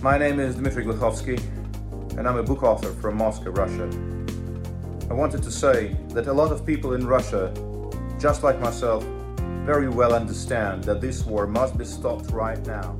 My name is Dmitry Gluchovsky, and I'm a book author from Moscow, Russia. I wanted to say that a lot of people in Russia, just like myself, very well understand that this war must be stopped right now.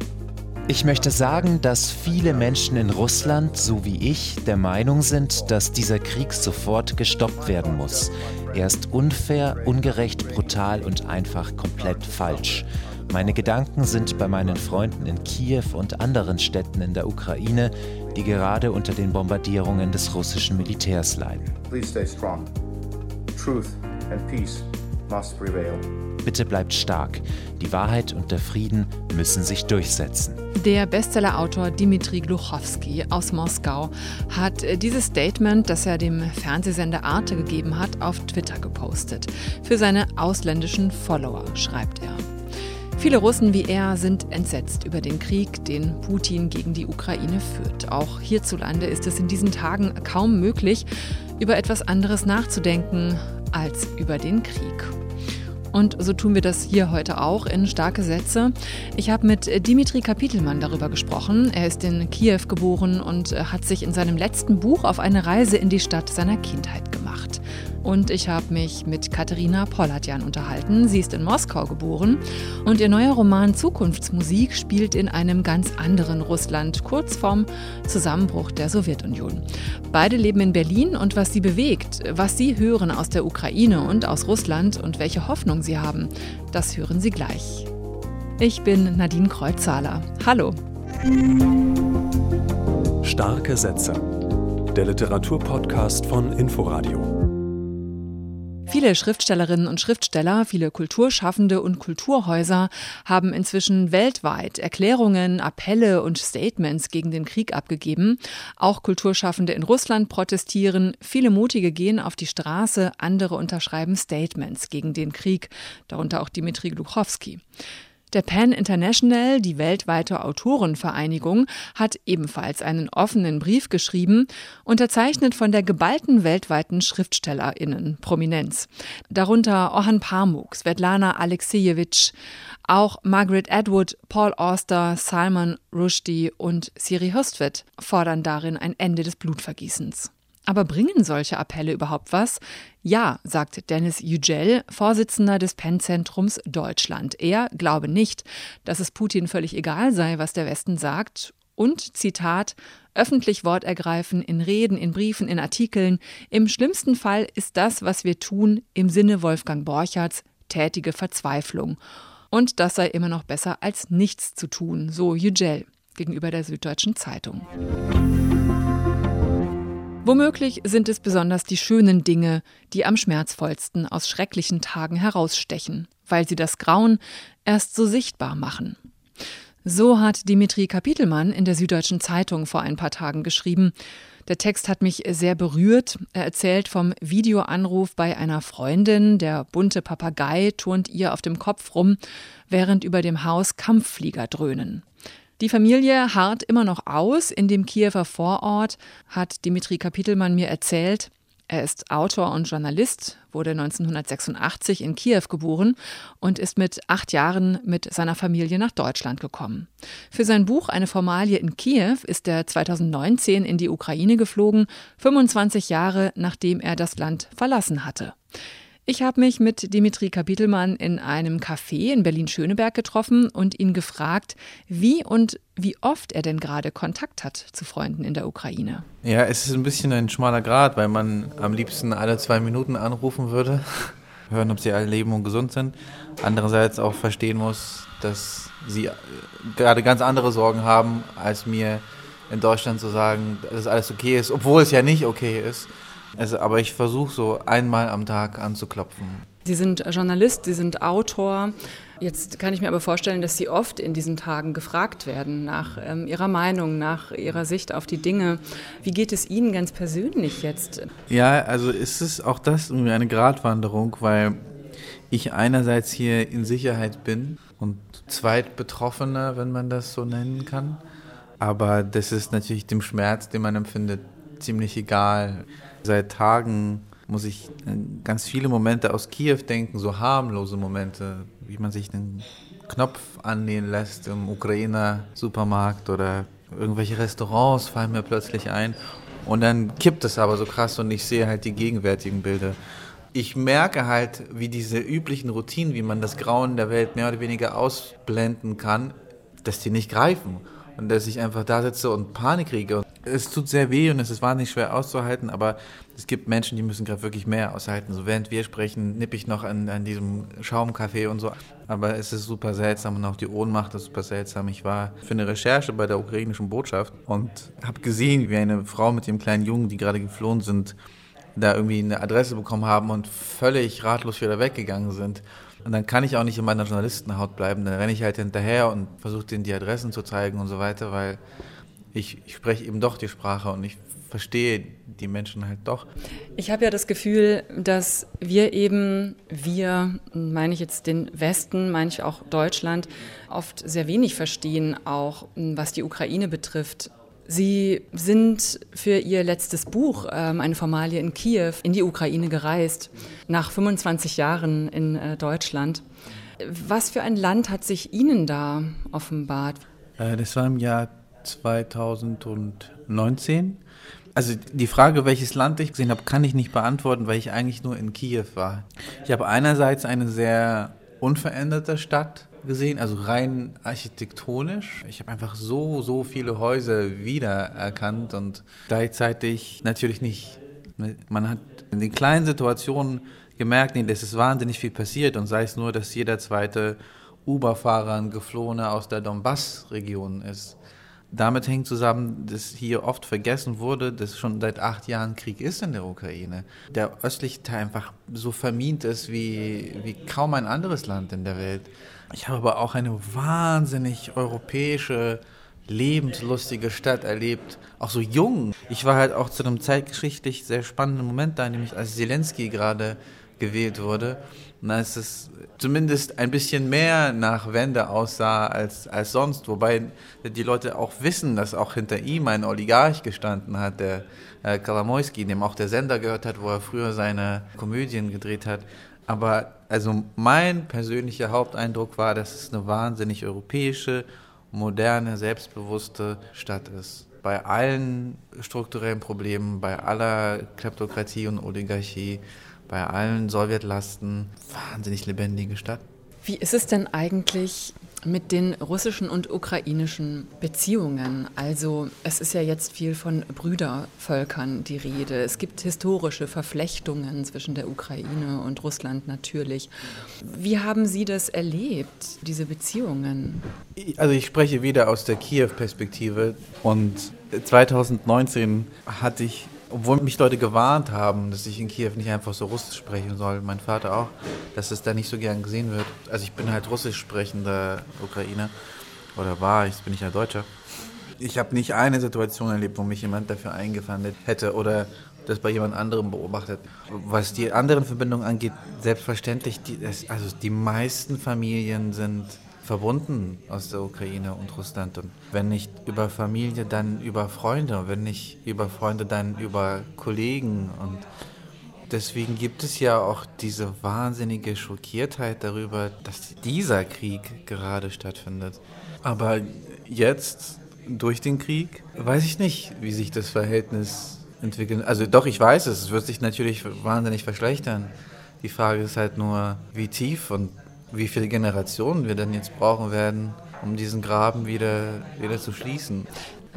Ich möchte sagen, dass viele Menschen in Russland, so wie ich, der Meinung sind, dass dieser Krieg sofort gestoppt werden muss. Er ist unfair, ungerecht, brutal und einfach komplett falsch. Meine Gedanken sind bei meinen Freunden in Kiew und anderen Städten in der Ukraine, die gerade unter den Bombardierungen des russischen Militärs leiden. Please stay strong. Truth and peace must prevail. Bitte bleibt stark. Die Wahrheit und der Frieden müssen sich durchsetzen. Der Bestsellerautor Dimitri Gluchowski aus Moskau hat äh, dieses Statement, das er dem Fernsehsender Arte gegeben hat, auf Twitter gepostet. Für seine ausländischen Follower schreibt er. Viele Russen wie er sind entsetzt über den Krieg, den Putin gegen die Ukraine führt. Auch hierzulande ist es in diesen Tagen kaum möglich, über etwas anderes nachzudenken als über den Krieg. Und so tun wir das hier heute auch in starke Sätze. Ich habe mit Dimitri Kapitelmann darüber gesprochen. Er ist in Kiew geboren und hat sich in seinem letzten Buch auf eine Reise in die Stadt seiner Kindheit gemacht. Und ich habe mich mit Katharina Pollatjan unterhalten. Sie ist in Moskau geboren und ihr neuer Roman Zukunftsmusik spielt in einem ganz anderen Russland, kurz vorm Zusammenbruch der Sowjetunion. Beide leben in Berlin und was sie bewegt, was sie hören aus der Ukraine und aus Russland und welche Hoffnung sie haben, das hören Sie gleich. Ich bin Nadine Kreuzzahler. Hallo. Starke Sätze. Der Literaturpodcast von Inforadio. Viele Schriftstellerinnen und Schriftsteller, viele Kulturschaffende und Kulturhäuser haben inzwischen weltweit Erklärungen, Appelle und Statements gegen den Krieg abgegeben. Auch Kulturschaffende in Russland protestieren. Viele Mutige gehen auf die Straße, andere unterschreiben Statements gegen den Krieg, darunter auch Dimitri Gluchowski. Der PEN International, die weltweite Autorenvereinigung, hat ebenfalls einen offenen Brief geschrieben, unterzeichnet von der geballten weltweiten Schriftstellerinnen Prominenz. Darunter Orhan Pamuk, Svetlana Alexejewitsch, auch Margaret Atwood, Paul Auster, Salman Rushdie und Siri Hustvedt fordern darin ein Ende des Blutvergießens. Aber bringen solche Appelle überhaupt was? Ja, sagt Dennis Yücel, Vorsitzender des PEN-Zentrums Deutschland. Er glaube nicht, dass es Putin völlig egal sei, was der Westen sagt. Und, Zitat, öffentlich Wort ergreifen, in Reden, in Briefen, in Artikeln. Im schlimmsten Fall ist das, was wir tun, im Sinne Wolfgang Borchards, tätige Verzweiflung. Und das sei immer noch besser als nichts zu tun, so Yücel gegenüber der Süddeutschen Zeitung. Womöglich sind es besonders die schönen Dinge, die am schmerzvollsten aus schrecklichen Tagen herausstechen, weil sie das Grauen erst so sichtbar machen. So hat Dimitri Kapitelmann in der Süddeutschen Zeitung vor ein paar Tagen geschrieben. Der Text hat mich sehr berührt. Er erzählt vom Videoanruf bei einer Freundin. Der bunte Papagei turnt ihr auf dem Kopf rum, während über dem Haus Kampfflieger dröhnen. Die Familie harrt immer noch aus in dem Kiewer Vorort, hat Dimitri Kapitelmann mir erzählt. Er ist Autor und Journalist, wurde 1986 in Kiew geboren und ist mit acht Jahren mit seiner Familie nach Deutschland gekommen. Für sein Buch Eine Formalie in Kiew ist er 2019 in die Ukraine geflogen, 25 Jahre nachdem er das Land verlassen hatte. Ich habe mich mit Dimitri Kapitelmann in einem Café in Berlin-Schöneberg getroffen und ihn gefragt, wie und wie oft er denn gerade Kontakt hat zu Freunden in der Ukraine. Ja, es ist ein bisschen ein schmaler Grad, weil man am liebsten alle zwei Minuten anrufen würde, hören, ob sie alle leben und gesund sind. Andererseits auch verstehen muss, dass sie gerade ganz andere Sorgen haben, als mir in Deutschland zu sagen, dass alles okay ist, obwohl es ja nicht okay ist. Also, aber ich versuche so einmal am Tag anzuklopfen. Sie sind Journalist, Sie sind Autor. Jetzt kann ich mir aber vorstellen, dass Sie oft in diesen Tagen gefragt werden nach ähm, Ihrer Meinung, nach Ihrer Sicht auf die Dinge. Wie geht es Ihnen ganz persönlich jetzt? Ja, also ist es auch das irgendwie eine Gratwanderung, weil ich einerseits hier in Sicherheit bin und Zweitbetroffener, wenn man das so nennen kann. Aber das ist natürlich dem Schmerz, den man empfindet, ziemlich egal. Seit Tagen muss ich ganz viele Momente aus Kiew denken, so harmlose Momente, wie man sich einen Knopf annehmen lässt im Ukrainer Supermarkt oder irgendwelche Restaurants fallen mir plötzlich ein. Und dann kippt es aber so krass und ich sehe halt die gegenwärtigen Bilder. Ich merke halt, wie diese üblichen Routinen, wie man das Grauen der Welt mehr oder weniger ausblenden kann, dass die nicht greifen. Und dass ich einfach da sitze und Panik kriege. Es tut sehr weh und es ist wahnsinnig schwer auszuhalten, aber es gibt Menschen, die müssen gerade wirklich mehr aushalten. So während wir sprechen, nippe ich noch an, an diesem Schaumkaffee und so. Aber es ist super seltsam und auch die Ohnmacht ist super seltsam. Ich war für eine Recherche bei der ukrainischen Botschaft und habe gesehen, wie eine Frau mit dem kleinen Jungen, die gerade geflohen sind, da irgendwie eine Adresse bekommen haben und völlig ratlos wieder weggegangen sind. Und dann kann ich auch nicht in meiner Journalistenhaut bleiben. Dann renne ich halt hinterher und versuche denen die Adressen zu zeigen und so weiter, weil ich, ich spreche eben doch die Sprache und ich verstehe die Menschen halt doch. Ich habe ja das Gefühl, dass wir eben, wir, meine ich jetzt den Westen, meine ich auch Deutschland, oft sehr wenig verstehen, auch was die Ukraine betrifft. Sie sind für Ihr letztes Buch, ähm, eine Formalie in Kiew, in die Ukraine gereist, nach 25 Jahren in äh, Deutschland. Was für ein Land hat sich Ihnen da offenbart? Äh, das war im Jahr 2019. Also die Frage, welches Land ich gesehen habe, kann ich nicht beantworten, weil ich eigentlich nur in Kiew war. Ich habe einerseits eine sehr unveränderte Stadt gesehen, also rein architektonisch. Ich habe einfach so, so viele Häuser wiedererkannt und gleichzeitig natürlich nicht. Man hat in den kleinen Situationen gemerkt, nee, das ist wahnsinnig viel passiert und sei es nur, dass jeder zweite Uber-Fahrer ein Geflohener aus der Donbass-Region ist damit hängt zusammen, dass hier oft vergessen wurde, dass schon seit acht Jahren Krieg ist in der Ukraine. Der östliche Teil einfach so vermint ist wie, wie kaum ein anderes Land in der Welt. Ich habe aber auch eine wahnsinnig europäische, lebenslustige Stadt erlebt, auch so jung. Ich war halt auch zu einem zeitgeschichtlich sehr spannenden Moment da, nämlich als Zelensky gerade gewählt wurde. Und als es zumindest ein bisschen mehr nach Wende aussah als, als sonst, wobei die Leute auch wissen, dass auch hinter ihm ein Oligarch gestanden hat, der äh, Kalamoyski, dem auch der Sender gehört hat, wo er früher seine Komödien gedreht hat. Aber also mein persönlicher Haupteindruck war, dass es eine wahnsinnig europäische, moderne, selbstbewusste Stadt ist. Bei allen strukturellen Problemen, bei aller Kleptokratie und Oligarchie, bei allen Sowjetlasten wahnsinnig lebendige Stadt. Wie ist es denn eigentlich mit den russischen und ukrainischen Beziehungen? Also es ist ja jetzt viel von Brüdervölkern die Rede. Es gibt historische Verflechtungen zwischen der Ukraine und Russland natürlich. Wie haben Sie das erlebt, diese Beziehungen? Also ich spreche wieder aus der Kiew-Perspektive und 2019 hatte ich obwohl mich Leute gewarnt haben, dass ich in Kiew nicht einfach so Russisch sprechen soll, mein Vater auch, dass es da nicht so gern gesehen wird. Also ich bin halt russisch sprechender Ukrainer oder war, jetzt bin ich ja Deutscher. Ich habe nicht eine Situation erlebt, wo mich jemand dafür eingefangen hätte oder das bei jemand anderem beobachtet. Was die anderen Verbindungen angeht, selbstverständlich, die, also die meisten Familien sind verbunden aus der Ukraine und Russland. Und wenn nicht über Familie, dann über Freunde. Und wenn nicht über Freunde, dann über Kollegen. Und deswegen gibt es ja auch diese wahnsinnige Schockiertheit darüber, dass dieser Krieg gerade stattfindet. Aber jetzt, durch den Krieg, weiß ich nicht, wie sich das Verhältnis entwickelt. Also doch, ich weiß es. Es wird sich natürlich wahnsinnig verschlechtern. Die Frage ist halt nur, wie tief und wie viele Generationen wir denn jetzt brauchen werden, um diesen Graben wieder, wieder zu schließen.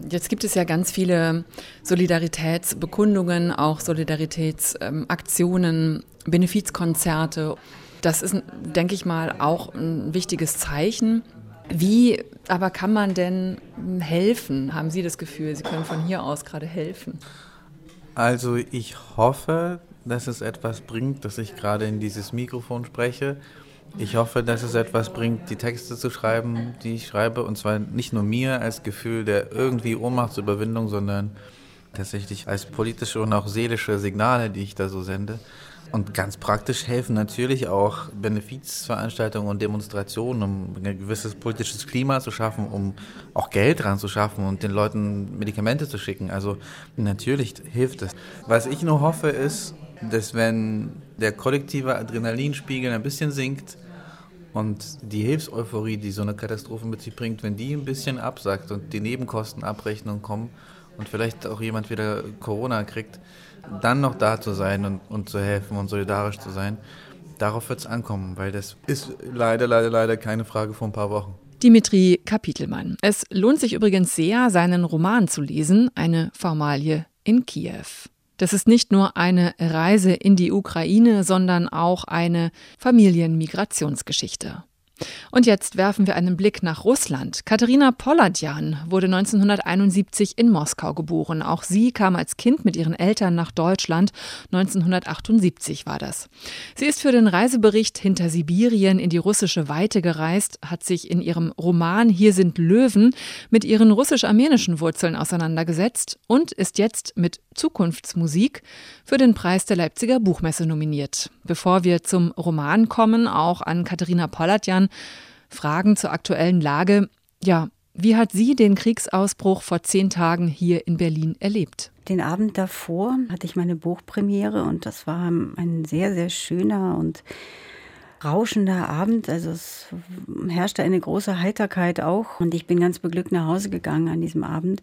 Jetzt gibt es ja ganz viele Solidaritätsbekundungen, auch Solidaritätsaktionen, Benefizkonzerte. Das ist, denke ich mal, auch ein wichtiges Zeichen. Wie aber kann man denn helfen? Haben Sie das Gefühl, Sie können von hier aus gerade helfen? Also ich hoffe, dass es etwas bringt, dass ich gerade in dieses Mikrofon spreche ich hoffe, dass es etwas bringt, die Texte zu schreiben, die ich schreibe. Und zwar nicht nur mir als Gefühl der irgendwie Ohnmachtsüberwindung, sondern tatsächlich als politische und auch seelische Signale, die ich da so sende. Und ganz praktisch helfen natürlich auch Benefizveranstaltungen und Demonstrationen, um ein gewisses politisches Klima zu schaffen, um auch Geld dran zu schaffen und den Leuten Medikamente zu schicken. Also natürlich hilft es. Was ich nur hoffe ist, dass wenn der kollektive Adrenalinspiegel ein bisschen sinkt Und die Hilfseuphorie, die so eine Katastrophe mit sich bringt, wenn die ein bisschen absackt und die Nebenkostenabrechnungen kommen und vielleicht auch jemand wieder Corona kriegt, dann noch da zu sein und, und zu helfen und solidarisch zu sein, darauf wird es ankommen, weil das ist leider, leider, leider keine Frage von ein paar Wochen. Dimitri Kapitelmann. Es lohnt sich übrigens sehr, seinen Roman zu lesen, eine Formalie in Kiew. Das ist nicht nur eine Reise in die Ukraine, sondern auch eine Familienmigrationsgeschichte. Und jetzt werfen wir einen Blick nach Russland. Katharina Polladjan wurde 1971 in Moskau geboren. Auch sie kam als Kind mit ihren Eltern nach Deutschland. 1978 war das. Sie ist für den Reisebericht Hinter Sibirien in die russische Weite gereist, hat sich in ihrem Roman Hier sind Löwen mit ihren russisch-armenischen Wurzeln auseinandergesetzt und ist jetzt mit Zukunftsmusik für den Preis der Leipziger Buchmesse nominiert. Bevor wir zum Roman kommen, auch an Katharina Polladjan, Fragen zur aktuellen Lage. Ja, wie hat sie den Kriegsausbruch vor zehn Tagen hier in Berlin erlebt? Den Abend davor hatte ich meine Buchpremiere und das war ein sehr, sehr schöner und rauschender Abend. Also es herrschte eine große Heiterkeit auch und ich bin ganz beglückt nach Hause gegangen an diesem Abend.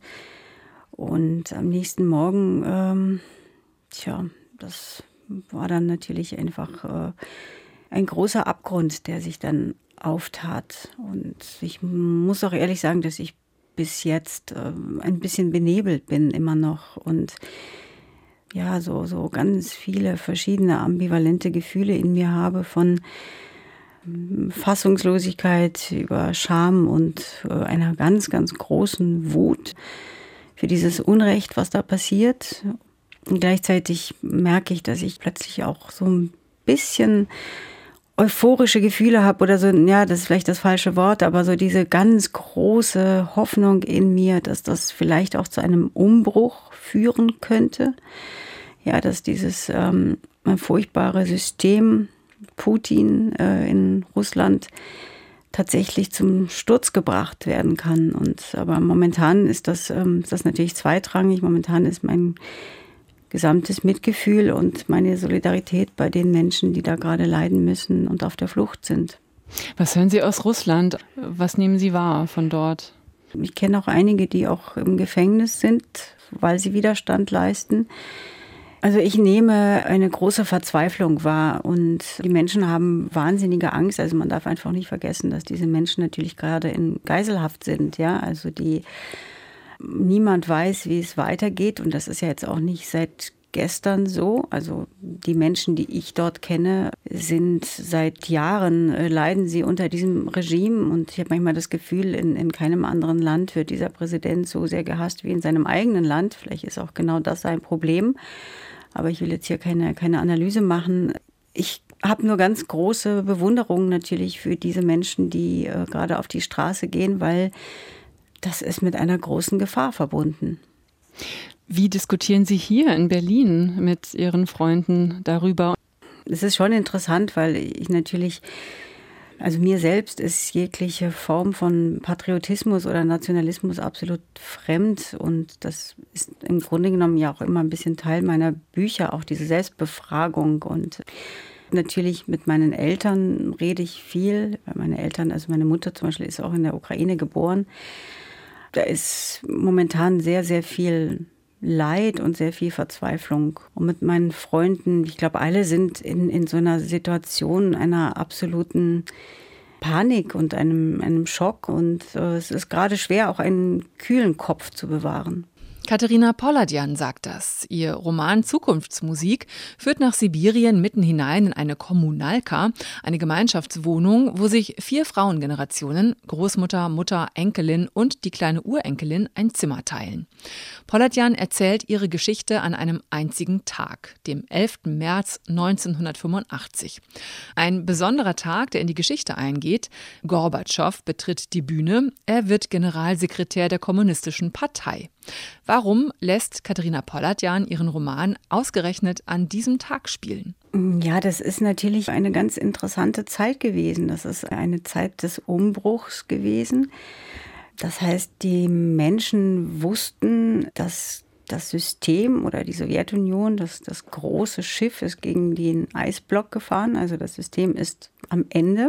Und am nächsten Morgen, ähm, tja, das war dann natürlich einfach äh, ein großer Abgrund, der sich dann auftat. Und ich muss auch ehrlich sagen, dass ich bis jetzt äh, ein bisschen benebelt bin immer noch und ja, so, so ganz viele verschiedene ambivalente Gefühle in mir habe von ähm, Fassungslosigkeit über Scham und äh, einer ganz, ganz großen Wut für dieses Unrecht, was da passiert. Und gleichzeitig merke ich, dass ich plötzlich auch so ein bisschen euphorische Gefühle habe oder so, ja, das ist vielleicht das falsche Wort, aber so diese ganz große Hoffnung in mir, dass das vielleicht auch zu einem Umbruch führen könnte. Ja, dass dieses ähm, furchtbare System Putin äh, in Russland tatsächlich zum Sturz gebracht werden kann. Und aber momentan ist das, ähm, ist das natürlich zweitrangig. Momentan ist mein gesamtes Mitgefühl und meine Solidarität bei den Menschen, die da gerade leiden müssen und auf der Flucht sind. Was hören Sie aus Russland? Was nehmen Sie wahr von dort? Ich kenne auch einige, die auch im Gefängnis sind, weil sie Widerstand leisten. Also ich nehme eine große Verzweiflung wahr und die Menschen haben wahnsinnige Angst. Also man darf einfach nicht vergessen, dass diese Menschen natürlich gerade in Geiselhaft sind. Ja, also die Niemand weiß, wie es weitergeht und das ist ja jetzt auch nicht seit gestern so. Also die Menschen, die ich dort kenne, sind seit Jahren, äh, leiden sie unter diesem Regime. Und ich habe manchmal das Gefühl, in, in keinem anderen Land wird dieser Präsident so sehr gehasst wie in seinem eigenen Land. Vielleicht ist auch genau das sein Problem. Aber ich will jetzt hier keine, keine Analyse machen. Ich habe nur ganz große Bewunderung natürlich für diese Menschen, die äh, gerade auf die Straße gehen, weil das ist mit einer großen Gefahr verbunden. Wie diskutieren Sie hier in Berlin mit Ihren Freunden darüber? Es ist schon interessant, weil ich natürlich, also mir selbst ist jegliche Form von Patriotismus oder Nationalismus absolut fremd und das ist im Grunde genommen ja auch immer ein bisschen Teil meiner Bücher, auch diese Selbstbefragung und Natürlich mit meinen Eltern rede ich viel. Meine Eltern, also meine Mutter zum Beispiel, ist auch in der Ukraine geboren da ist momentan sehr, sehr viel Leid und sehr viel Verzweiflung. Und mit meinen Freunden, ich glaube, alle sind in, in so einer Situation einer absoluten Panik und einem, einem Schock. Und äh, es ist gerade schwer, auch einen kühlen Kopf zu bewahren. Katharina Polladjan sagt das. Ihr Roman Zukunftsmusik führt nach Sibirien mitten hinein in eine Kommunalka, eine Gemeinschaftswohnung, wo sich vier Frauengenerationen, Großmutter, Mutter, Enkelin und die kleine Urenkelin ein Zimmer teilen. Polladjan erzählt ihre Geschichte an einem einzigen Tag, dem 11. März 1985. Ein besonderer Tag, der in die Geschichte eingeht. Gorbatschow betritt die Bühne. Er wird Generalsekretär der Kommunistischen Partei. Warum lässt Katharina Polladjan ihren Roman ausgerechnet an diesem Tag spielen? Ja, das ist natürlich eine ganz interessante Zeit gewesen. Das ist eine Zeit des Umbruchs gewesen. Das heißt, die Menschen wussten, dass das System oder die Sowjetunion, das, das große Schiff ist gegen den Eisblock gefahren. Also das System ist am Ende.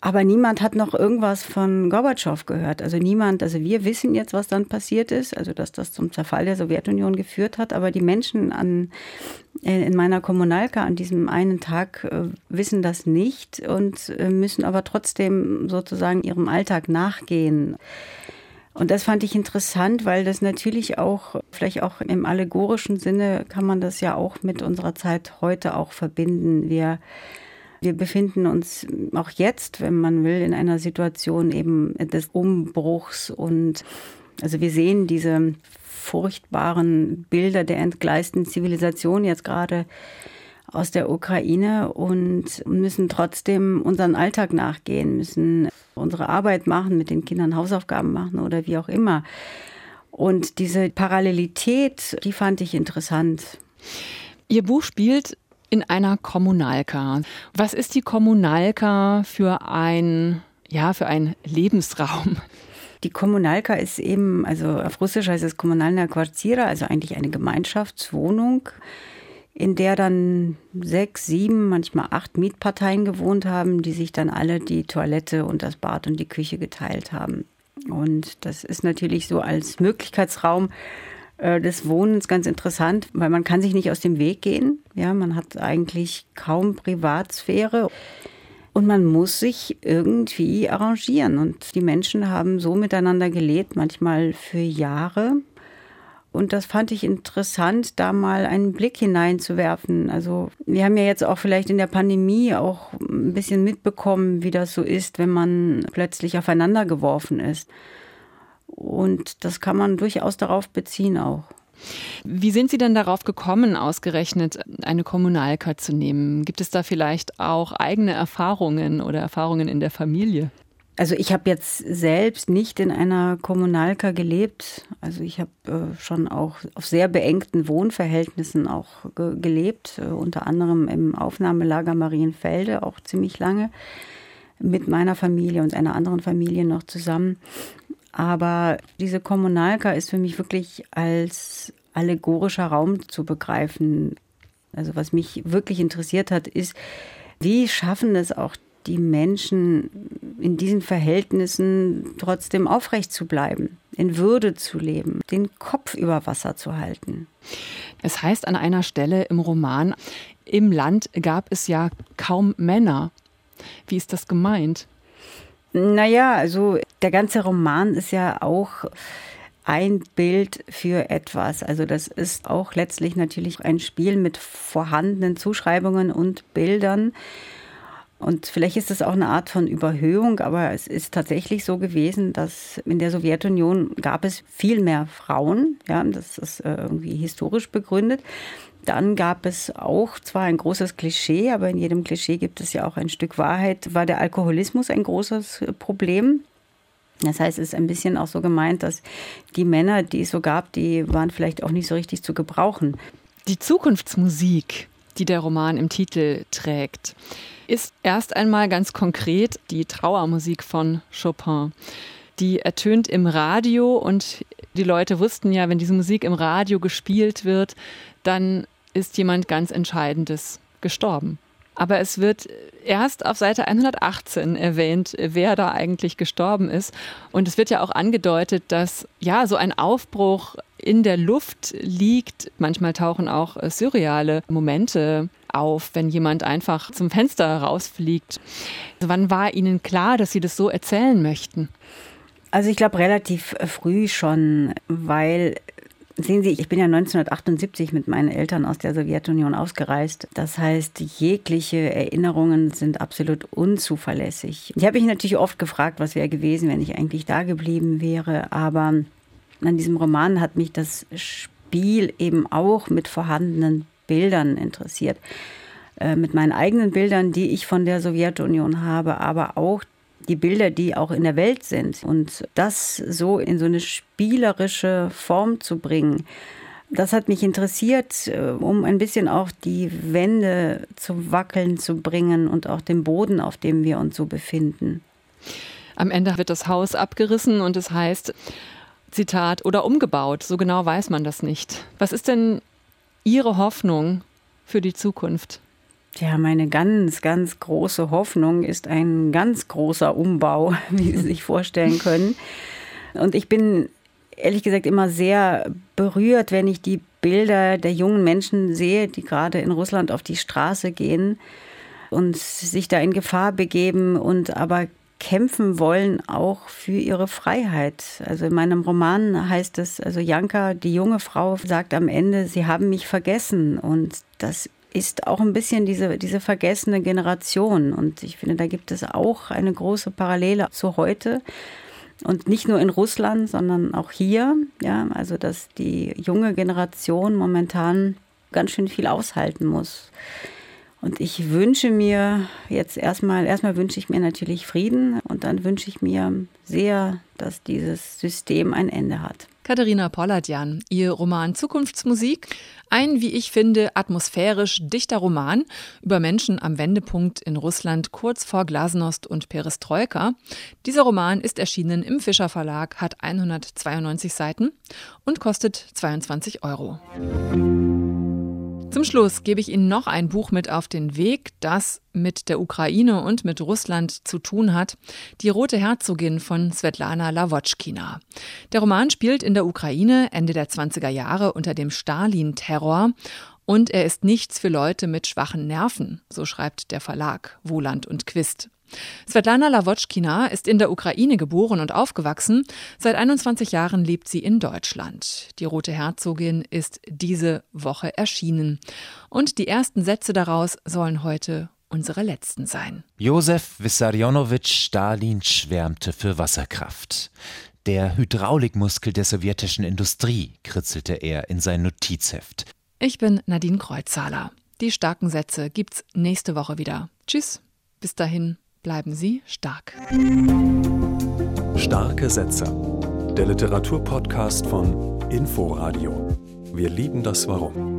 Aber niemand hat noch irgendwas von Gorbatschow gehört. Also niemand, also wir wissen jetzt, was dann passiert ist, also dass das zum Zerfall der Sowjetunion geführt hat, aber die Menschen an, äh, in meiner Kommunalka an diesem einen Tag äh, wissen das nicht und äh, müssen aber trotzdem sozusagen ihrem Alltag nachgehen. Und das fand ich interessant, weil das natürlich auch, vielleicht auch im allegorischen Sinne kann man das ja auch mit unserer Zeit heute auch verbinden. Wir wir befinden uns auch jetzt, wenn man will, in einer Situation eben des Umbruchs und also wir sehen diese furchtbaren Bilder der entgleisten Zivilisation jetzt gerade aus der Ukraine und müssen trotzdem unseren Alltag nachgehen, müssen unsere Arbeit machen, mit den Kindern Hausaufgaben machen oder wie auch immer. Und diese Parallelität, die fand ich interessant. Ihr Buch spielt in einer Kommunalka. Was ist die Kommunalka für ein, ja, für ein Lebensraum? Die Kommunalka ist eben, also auf Russisch heißt es Kommunalna Kvartira, also eigentlich eine Gemeinschaftswohnung, in der dann sechs, sieben, manchmal acht Mietparteien gewohnt haben, die sich dann alle die Toilette und das Bad und die Küche geteilt haben. Und das ist natürlich so als Möglichkeitsraum des Wohnens ganz interessant, weil man kann sich nicht aus dem Weg gehen. Ja, man hat eigentlich kaum Privatsphäre. Und man muss sich irgendwie arrangieren. Und die Menschen haben so miteinander gelebt, manchmal für Jahre. Und das fand ich interessant, da mal einen Blick hineinzuwerfen. Also wir haben ja jetzt auch vielleicht in der Pandemie auch ein bisschen mitbekommen, wie das so ist, wenn man plötzlich aufeinander geworfen ist. Und das kann man durchaus darauf beziehen auch. Wie sind Sie denn darauf gekommen, ausgerechnet eine Kommunalka zu nehmen? Gibt es da vielleicht auch eigene Erfahrungen oder Erfahrungen in der Familie? Also ich habe jetzt selbst nicht in einer Kommunalka gelebt. Also ich habe äh, schon auch auf sehr beengten Wohnverhältnissen auch ge gelebt, äh, unter anderem im Aufnahmelager Marienfelde auch ziemlich lange mit meiner Familie und einer anderen Familie noch zusammen. Aber diese Kommunalka ist für mich wirklich als allegorischer Raum zu begreifen. Also was mich wirklich interessiert hat, ist, wie schaffen es auch die Menschen in diesen Verhältnissen trotzdem aufrecht zu bleiben, in Würde zu leben, den Kopf über Wasser zu halten. Es heißt an einer Stelle im Roman, im Land gab es ja kaum Männer. Wie ist das gemeint? Naja, also der ganze Roman ist ja auch ein Bild für etwas. Also das ist auch letztlich natürlich ein Spiel mit vorhandenen Zuschreibungen und Bildern. Und vielleicht ist es auch eine Art von Überhöhung, aber es ist tatsächlich so gewesen, dass in der Sowjetunion gab es viel mehr Frauen. Ja, das ist äh, irgendwie historisch begründet. Dann gab es auch zwar ein großes Klischee, aber in jedem Klischee gibt es ja auch ein Stück Wahrheit, war der Alkoholismus ein großes Problem. Das heißt, es ist ein bisschen auch so gemeint, dass die Männer, die es so gab, die waren vielleicht auch nicht so richtig zu gebrauchen. Die Zukunftsmusik, die der Roman im Titel trägt, ist erst einmal ganz konkret die Trauermusik von Chopin. Die ertönt im Radio und die Leute wussten ja, wenn diese Musik im Radio gespielt wird, dann ist jemand ganz Entscheidendes gestorben. Aber es wird erst auf Seite 118 erwähnt, wer da eigentlich gestorben ist. Und es wird ja auch angedeutet, dass ja so ein Aufbruch in der Luft liegt. Manchmal tauchen auch surreale Momente auf, wenn jemand einfach zum Fenster rausfliegt. Also wann war Ihnen klar, dass Sie das so erzählen möchten? Also ich glaube relativ früh schon, weil Sehen Sie, ich bin ja 1978 mit meinen Eltern aus der Sowjetunion ausgereist. Das heißt, jegliche Erinnerungen sind absolut unzuverlässig. Ich habe mich natürlich oft gefragt, was wäre gewesen, wenn ich eigentlich da geblieben wäre. Aber an diesem Roman hat mich das Spiel eben auch mit vorhandenen Bildern interessiert. Äh, mit meinen eigenen Bildern, die ich von der Sowjetunion habe, aber auch die Bilder, die auch in der Welt sind. Und das so in so eine spielerische Form zu bringen, das hat mich interessiert, äh, um ein bisschen auch die Wände zu wackeln zu bringen und auch den Boden, auf dem wir uns so befinden. Am Ende wird das Haus abgerissen und es heißt, Zitat, oder umgebaut. So genau weiß man das nicht. Was ist denn Ihre Hoffnung für die Zukunft? Ja, meine ganz, ganz große Hoffnung ist ein ganz großer Umbau, wie Sie sich vorstellen können. Und ich bin ehrlich gesagt immer sehr berührt, wenn ich die Bilder der jungen Menschen sehe, die gerade in Russland auf die Straße gehen und sich da in Gefahr begeben und aber kämpfen wollen auch für ihre Freiheit. Also in meinem Roman heißt es, also Janka, die junge Frau, sagt am Ende, sie haben mich vergessen. Und das ist auch ein bisschen diese, diese vergessene Generation. Und ich finde, da gibt es auch eine große Parallele zu heute. Und nicht nur in Russland, sondern auch hier. Ja, also, dass die junge Generation momentan ganz schön viel aushalten muss. Und ich wünsche mir jetzt erstmal, erstmal wünsche ich mir natürlich Frieden und dann wünsche ich mir sehr, dass dieses System ein Ende hat. Katharina Polladjan, ihr Roman Zukunftsmusik, ein, wie ich finde, atmosphärisch dichter Roman über Menschen am Wendepunkt in Russland kurz vor Glasnost und Perestroika. Dieser Roman ist erschienen im Fischer Verlag, hat 192 Seiten und kostet 22 Euro. Zum Schluss gebe ich Ihnen noch ein Buch mit auf den Weg, das mit der Ukraine und mit Russland zu tun hat. Die Rote Herzogin von Svetlana Lawotschkina. Der Roman spielt in der Ukraine Ende der 20er Jahre unter dem Stalin-Terror und er ist nichts für Leute mit schwachen Nerven, so schreibt der Verlag Wohland und Quist. Svetlana Lawotschkina ist in der Ukraine geboren und aufgewachsen. Seit 21 Jahren lebt sie in Deutschland. Die Rote Herzogin ist diese Woche erschienen. Und die ersten Sätze daraus sollen heute unsere letzten sein. Josef Wissarionowitsch Stalin schwärmte für Wasserkraft. Der Hydraulikmuskel der sowjetischen Industrie, kritzelte er in sein Notizheft. Ich bin Nadine Kreuzzahler. Die starken Sätze gibt's nächste Woche wieder. Tschüss. Bis dahin. Bleiben Sie stark. Starke Sätze. Der Literaturpodcast von Inforadio. Wir lieben das Warum.